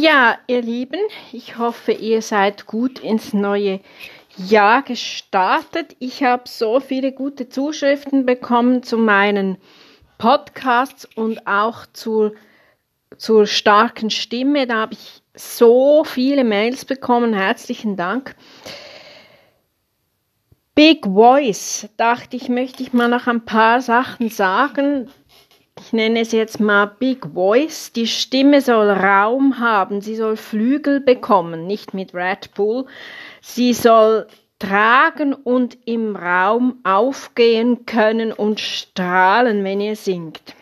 Ja, ihr Lieben, ich hoffe, ihr seid gut ins neue Jahr gestartet. Ich habe so viele gute Zuschriften bekommen zu meinen Podcasts und auch zu, zur starken Stimme. Da habe ich so viele Mails bekommen. Herzlichen Dank. Big Voice, dachte ich, möchte ich mal noch ein paar Sachen sagen. Ich nenne es jetzt mal Big Voice. Die Stimme soll Raum haben, sie soll Flügel bekommen, nicht mit Red Bull. Sie soll tragen und im Raum aufgehen können und strahlen, wenn ihr singt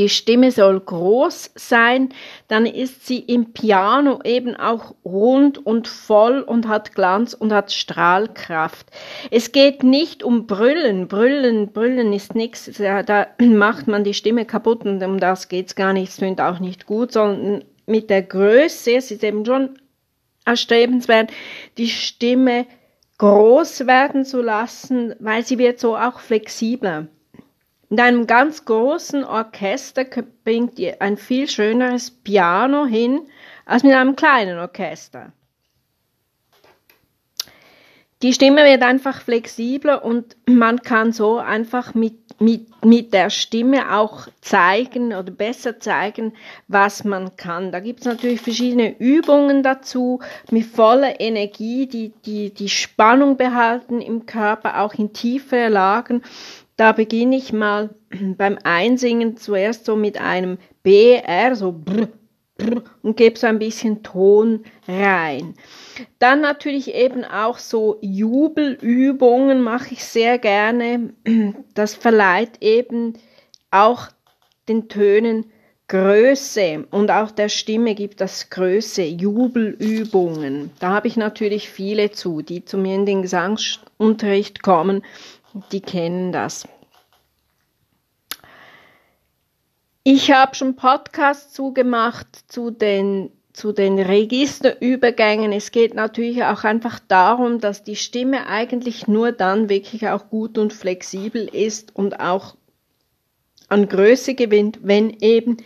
die Stimme soll groß sein, dann ist sie im Piano eben auch rund und voll und hat Glanz und hat Strahlkraft. Es geht nicht um Brüllen. Brüllen, Brüllen ist nichts, da macht man die Stimme kaputt und um das geht's gar nicht, es klingt auch nicht gut, sondern mit der Größe, es ist eben schon erstrebenswert, die Stimme groß werden zu lassen, weil sie wird so auch flexibler. In einem ganz großen Orchester bringt ihr ein viel schöneres Piano hin als mit einem kleinen Orchester. Die Stimme wird einfach flexibler und man kann so einfach mit, mit, mit der Stimme auch zeigen oder besser zeigen, was man kann. Da gibt es natürlich verschiedene Übungen dazu, mit voller Energie, die, die die Spannung behalten im Körper, auch in tiefere Lagen. Da beginne ich mal beim Einsingen zuerst so mit einem BR, so brr, brr, und gebe so ein bisschen Ton rein. Dann natürlich eben auch so Jubelübungen mache ich sehr gerne. Das verleiht eben auch den Tönen Größe und auch der Stimme gibt das Größe, Jubelübungen. Da habe ich natürlich viele zu, die zu mir in den Gesangsunterricht kommen die kennen das. Ich habe schon Podcasts zugemacht zu den, zu den Registerübergängen. Es geht natürlich auch einfach darum, dass die Stimme eigentlich nur dann wirklich auch gut und flexibel ist und auch an Größe gewinnt, wenn eben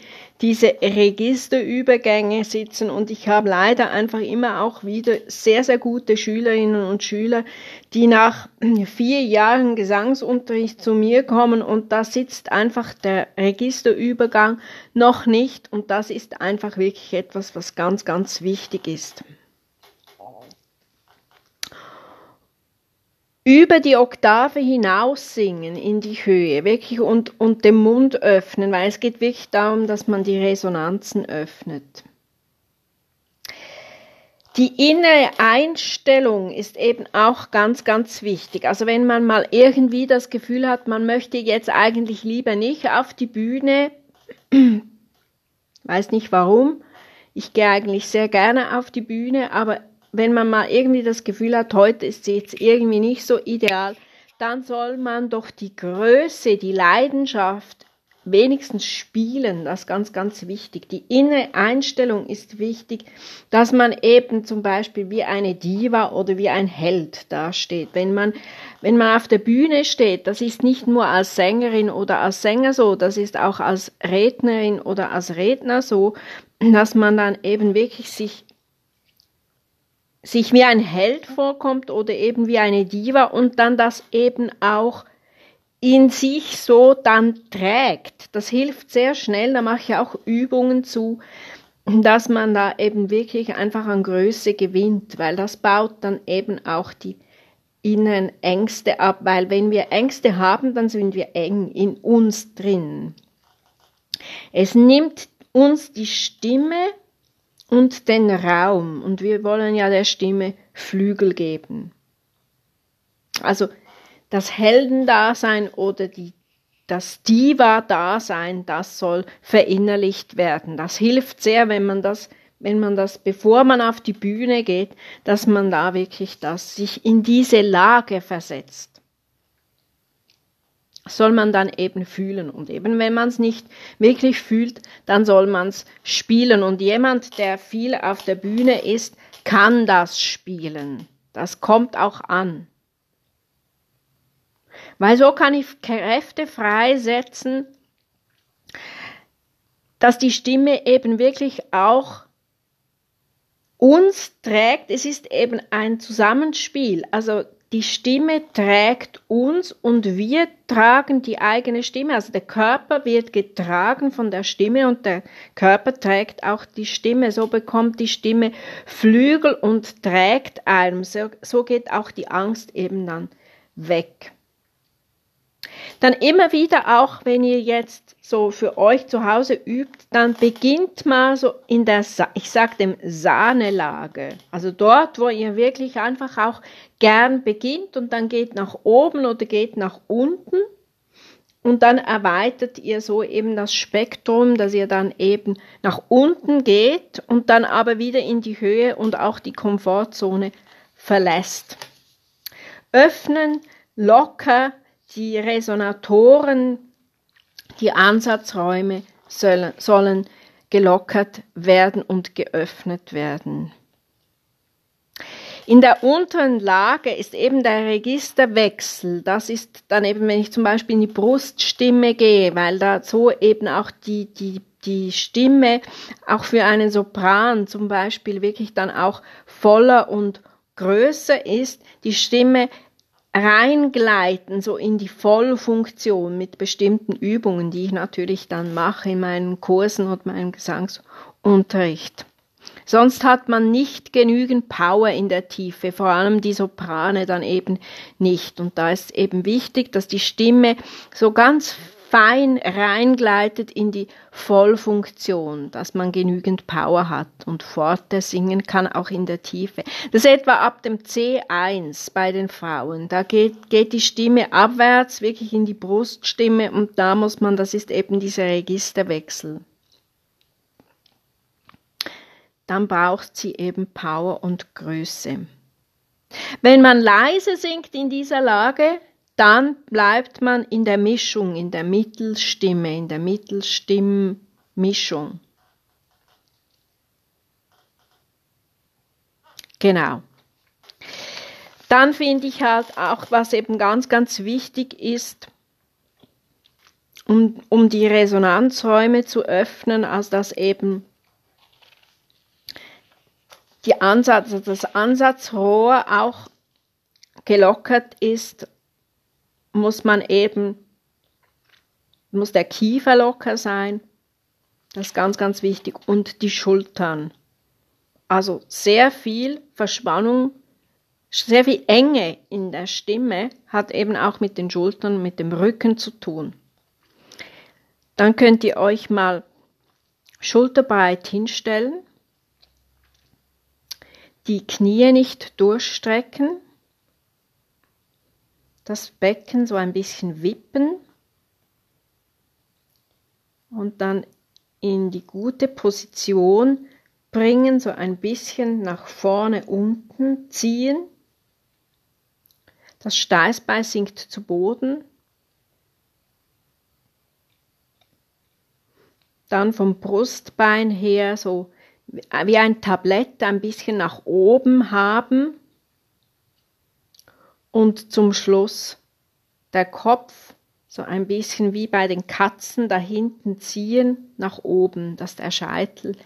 diese Registerübergänge sitzen und ich habe leider einfach immer auch wieder sehr, sehr gute Schülerinnen und Schüler, die nach vier Jahren Gesangsunterricht zu mir kommen und da sitzt einfach der Registerübergang noch nicht und das ist einfach wirklich etwas, was ganz, ganz wichtig ist. Über die Oktave hinaus singen in die Höhe, wirklich und, und den Mund öffnen, weil es geht wirklich darum, dass man die Resonanzen öffnet. Die innere Einstellung ist eben auch ganz, ganz wichtig. Also wenn man mal irgendwie das Gefühl hat, man möchte jetzt eigentlich lieber nicht auf die Bühne, weiß nicht warum, ich gehe eigentlich sehr gerne auf die Bühne, aber wenn man mal irgendwie das Gefühl hat, heute ist es jetzt irgendwie nicht so ideal, dann soll man doch die Größe, die Leidenschaft wenigstens spielen. Das ist ganz, ganz wichtig. Die innere Einstellung ist wichtig, dass man eben zum Beispiel wie eine Diva oder wie ein Held dasteht. Wenn man, wenn man auf der Bühne steht, das ist nicht nur als Sängerin oder als Sänger so, das ist auch als Rednerin oder als Redner so, dass man dann eben wirklich sich sich wie ein Held vorkommt oder eben wie eine Diva und dann das eben auch in sich so dann trägt. Das hilft sehr schnell, da mache ich auch Übungen zu, dass man da eben wirklich einfach an Größe gewinnt, weil das baut dann eben auch die inneren Ängste ab, weil wenn wir Ängste haben, dann sind wir eng in uns drin. Es nimmt uns die Stimme und den Raum. Und wir wollen ja der Stimme Flügel geben. Also das Heldendasein oder die, das Diva-Dasein, das soll verinnerlicht werden. Das hilft sehr, wenn man das, wenn man das, bevor man auf die Bühne geht, dass man da wirklich das sich in diese Lage versetzt soll man dann eben fühlen. Und eben wenn man es nicht wirklich fühlt, dann soll man es spielen. Und jemand, der viel auf der Bühne ist, kann das spielen. Das kommt auch an. Weil so kann ich Kräfte freisetzen, dass die Stimme eben wirklich auch uns trägt, es ist eben ein Zusammenspiel. Also die Stimme trägt uns und wir tragen die eigene Stimme. Also der Körper wird getragen von der Stimme und der Körper trägt auch die Stimme. So bekommt die Stimme Flügel und trägt einem. So, so geht auch die Angst eben dann weg. Dann immer wieder auch, wenn ihr jetzt so für euch zu Hause übt, dann beginnt mal so in der, ich sag dem Sahnelage. Also dort, wo ihr wirklich einfach auch gern beginnt und dann geht nach oben oder geht nach unten. Und dann erweitert ihr so eben das Spektrum, dass ihr dann eben nach unten geht und dann aber wieder in die Höhe und auch die Komfortzone verlässt. Öffnen, locker, die Resonatoren, die Ansatzräume sollen, gelockert werden und geöffnet werden. In der unteren Lage ist eben der Registerwechsel. Das ist dann eben, wenn ich zum Beispiel in die Bruststimme gehe, weil da so eben auch die, die, die Stimme auch für einen Sopran zum Beispiel wirklich dann auch voller und größer ist. Die Stimme reingleiten, so in die Vollfunktion mit bestimmten Übungen, die ich natürlich dann mache in meinen Kursen und meinem Gesangsunterricht. Sonst hat man nicht genügend Power in der Tiefe, vor allem die Soprane dann eben nicht. Und da ist eben wichtig, dass die Stimme so ganz fein reingleitet in die Vollfunktion, dass man genügend Power hat und Forte singen kann, auch in der Tiefe. Das etwa ab dem C1 bei den Frauen. Da geht, geht die Stimme abwärts, wirklich in die Bruststimme und da muss man, das ist eben dieser Registerwechsel. Dann braucht sie eben Power und Größe. Wenn man leise singt in dieser Lage, dann bleibt man in der Mischung, in der Mittelstimme, in der Mittelstimmmischung. Genau. Dann finde ich halt auch, was eben ganz, ganz wichtig ist, um, um die Resonanzräume zu öffnen, als dass eben die Ansatz, also das Ansatzrohr auch gelockert ist muss man eben, muss der Kiefer locker sein. Das ist ganz, ganz wichtig. Und die Schultern. Also sehr viel Verspannung, sehr viel Enge in der Stimme hat eben auch mit den Schultern, mit dem Rücken zu tun. Dann könnt ihr euch mal schulterbreit hinstellen, die Knie nicht durchstrecken, das Becken so ein bisschen wippen und dann in die gute Position bringen, so ein bisschen nach vorne unten ziehen. Das Steißbein sinkt zu Boden. Dann vom Brustbein her so wie ein Tablett ein bisschen nach oben haben und zum Schluss der Kopf so ein bisschen wie bei den Katzen da hinten ziehen nach oben, dass der Scheitel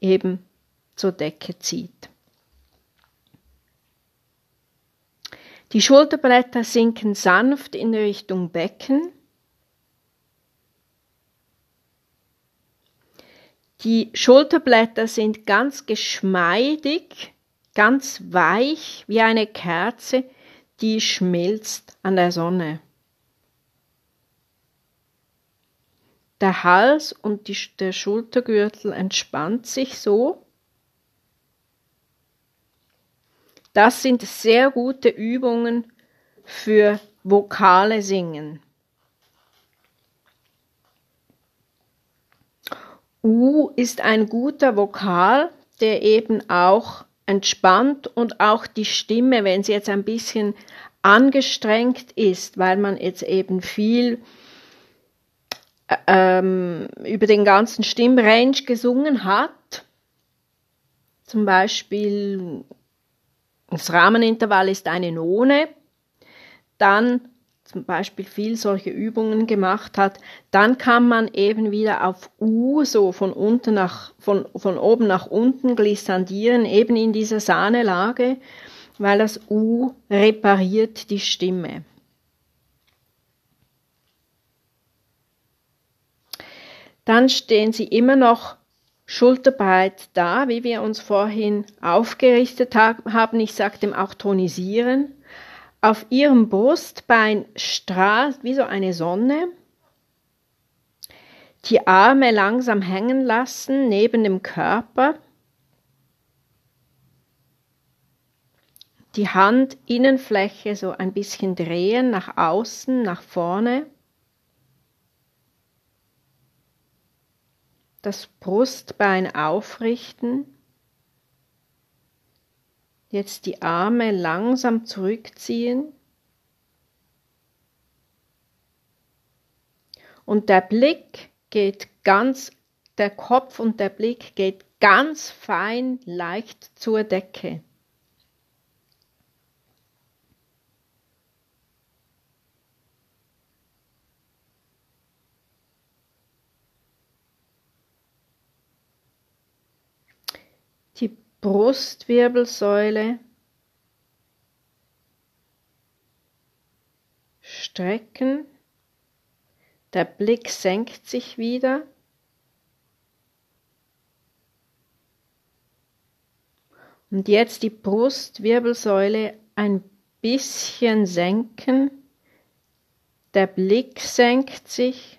eben zur Decke zieht. Die Schulterblätter sinken sanft in Richtung Becken. Die Schulterblätter sind ganz geschmeidig, ganz weich wie eine Kerze, die schmilzt an der Sonne. Der Hals und die, der Schultergürtel entspannt sich so. Das sind sehr gute Übungen für vokale Singen. U ist ein guter Vokal, der eben auch entspannt und auch die Stimme, wenn sie jetzt ein bisschen angestrengt ist, weil man jetzt eben viel ähm, über den ganzen Stimmrange gesungen hat. Zum Beispiel das Rahmenintervall ist eine None. Dann zum Beispiel viel solche Übungen gemacht hat, dann kann man eben wieder auf U so von unten nach, von, von oben nach unten glissandieren, eben in dieser Sahnelage, weil das U repariert die Stimme. Dann stehen Sie immer noch schulterbreit da, wie wir uns vorhin aufgerichtet haben. Ich sage dem auch tonisieren. Auf Ihrem Brustbein strahlt wie so eine Sonne. Die Arme langsam hängen lassen neben dem Körper. Die Handinnenfläche so ein bisschen drehen nach außen, nach vorne. das Brustbein aufrichten. Jetzt die Arme langsam zurückziehen. Und der Blick geht ganz, der Kopf und der Blick geht ganz fein leicht zur Decke. Brustwirbelsäule strecken, der Blick senkt sich wieder. Und jetzt die Brustwirbelsäule ein bisschen senken. Der Blick senkt sich.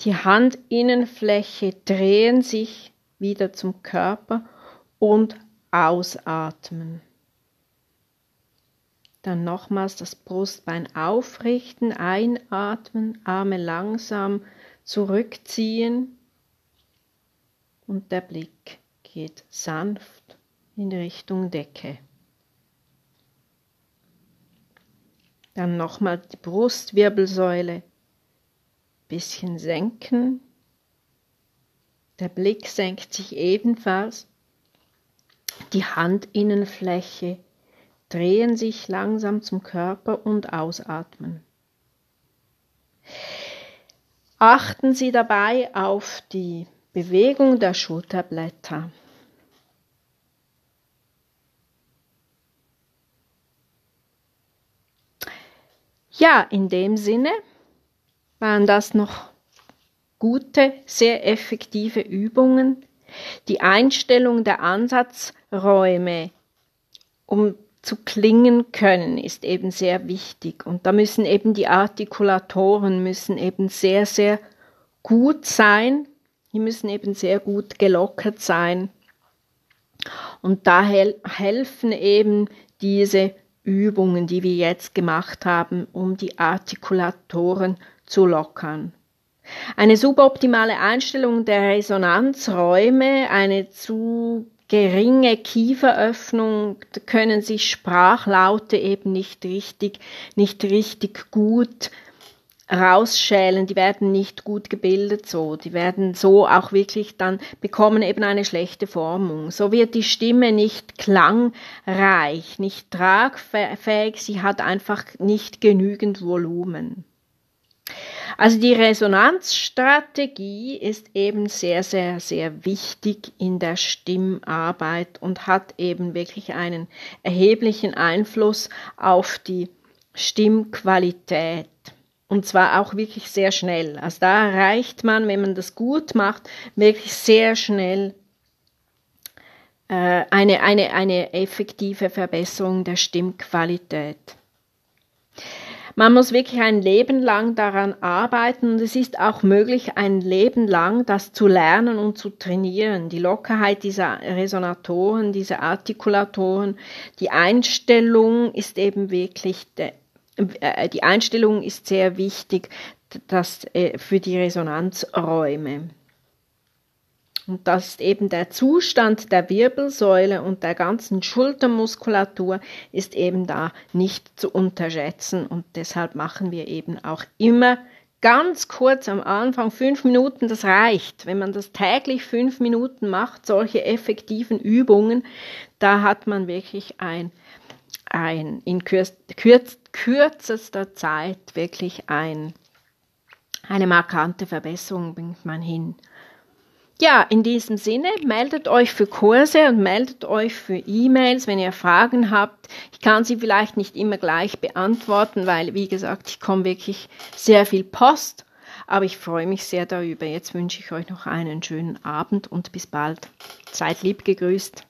Die Handinnenfläche drehen sich wieder zum Körper und ausatmen. Dann nochmals das Brustbein aufrichten, einatmen, Arme langsam zurückziehen und der Blick geht sanft in Richtung Decke. Dann nochmal die Brustwirbelsäule bisschen senken. Der Blick senkt sich ebenfalls die Handinnenfläche drehen sich langsam zum Körper und ausatmen. Achten Sie dabei auf die Bewegung der Schulterblätter. Ja, in dem Sinne waren das noch gute, sehr effektive Übungen. Die Einstellung der Ansatz Räume, um zu klingen können, ist eben sehr wichtig. Und da müssen eben die Artikulatoren müssen eben sehr, sehr gut sein. Die müssen eben sehr gut gelockert sein. Und da hel helfen eben diese Übungen, die wir jetzt gemacht haben, um die Artikulatoren zu lockern. Eine suboptimale Einstellung der Resonanzräume, eine zu geringe Kieferöffnung können sich Sprachlaute eben nicht richtig, nicht richtig gut rausschälen, die werden nicht gut gebildet so, die werden so auch wirklich dann bekommen eben eine schlechte Formung. So wird die Stimme nicht klangreich, nicht tragfähig, sie hat einfach nicht genügend Volumen. Also die Resonanzstrategie ist eben sehr, sehr, sehr wichtig in der Stimmarbeit und hat eben wirklich einen erheblichen Einfluss auf die Stimmqualität. Und zwar auch wirklich sehr schnell. Also da erreicht man, wenn man das gut macht, wirklich sehr schnell äh, eine, eine, eine effektive Verbesserung der Stimmqualität. Man muss wirklich ein Leben lang daran arbeiten und es ist auch möglich, ein Leben lang das zu lernen und zu trainieren. Die Lockerheit dieser Resonatoren, dieser Artikulatoren, die Einstellung ist eben wirklich, äh, die Einstellung ist sehr wichtig das, äh, für die Resonanzräume. Und das ist eben der Zustand der Wirbelsäule und der ganzen Schultermuskulatur ist eben da nicht zu unterschätzen. Und deshalb machen wir eben auch immer ganz kurz am Anfang fünf Minuten, das reicht. Wenn man das täglich fünf Minuten macht, solche effektiven Übungen, da hat man wirklich ein, ein, in kürz, kürz, kürzester Zeit wirklich ein, eine markante Verbesserung bringt man hin. Ja, in diesem Sinne, meldet euch für Kurse und meldet euch für E-Mails, wenn ihr Fragen habt. Ich kann sie vielleicht nicht immer gleich beantworten, weil, wie gesagt, ich komme wirklich sehr viel Post, aber ich freue mich sehr darüber. Jetzt wünsche ich euch noch einen schönen Abend und bis bald. Seid lieb gegrüßt.